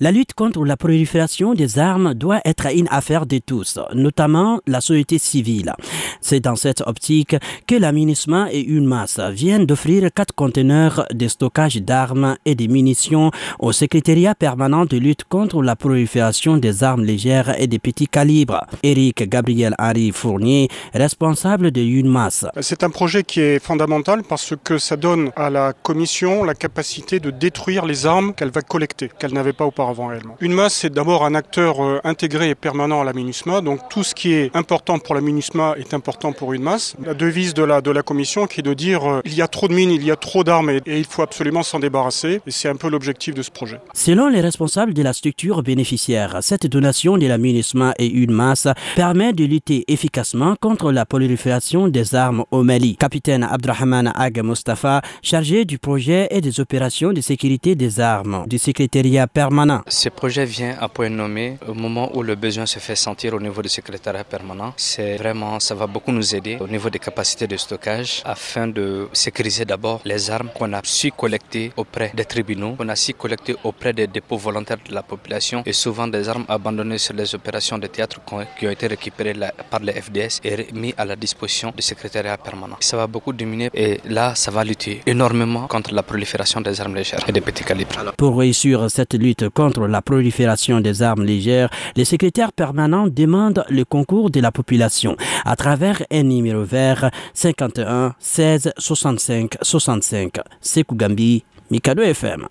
La lutte contre la prolifération des armes doit être une affaire de tous, notamment la société civile. C'est dans cette optique que l'aménagement et une masse viennent d'offrir quatre conteneurs de stockage d'armes et de munitions au secrétariat permanent de lutte contre la prolifération des armes légères et des petits calibres. Eric Gabriel Henri Fournier, responsable de UNMAS. C'est un projet qui est fondamental parce que ça donne à la commission la capacité de détruire les armes qu'elle va collecter, qu'elle n'avait pas auparavant. Une masse, c'est d'abord un acteur euh, intégré et permanent à la MINUSMA. Donc tout ce qui est important pour la MINUSMA est important pour une masse. La devise de la, de la commission qui est de dire euh, il y a trop de mines, il y a trop d'armes et, il faut absolument s'en débarrasser. Et c'est un peu l'objectif de ce projet. Selon les responsables de la structure bénéficiaire, cette donation de la MINUSMA et une masse permet de lutter efficacement contre la prolifération des armes au Mali. Capitaine Abdrahman Ag Mustafa, chargé du projet et des opérations de sécurité des armes du secrétariat permanent ce projet vient à point nommé au moment où le besoin se fait sentir au niveau du secrétariat permanent. C'est vraiment, ça va beaucoup nous aider au niveau des capacités de stockage afin de sécuriser d'abord les armes qu'on a su collecter auprès des tribunaux, qu'on a su collecter auprès des dépôts volontaires de la population et souvent des armes abandonnées sur les opérations de théâtre qui ont été récupérées par les FDS et mis à la disposition du secrétariat permanent. Ça va beaucoup diminuer et là, ça va lutter énormément contre la prolifération des armes légères et des petits calibres. Pour réussir cette lutte contre contre la prolifération des armes légères, les secrétaires permanents demandent le concours de la population à travers un numéro vert 51 16 65 65. Sekou Gambi, Mikado FM.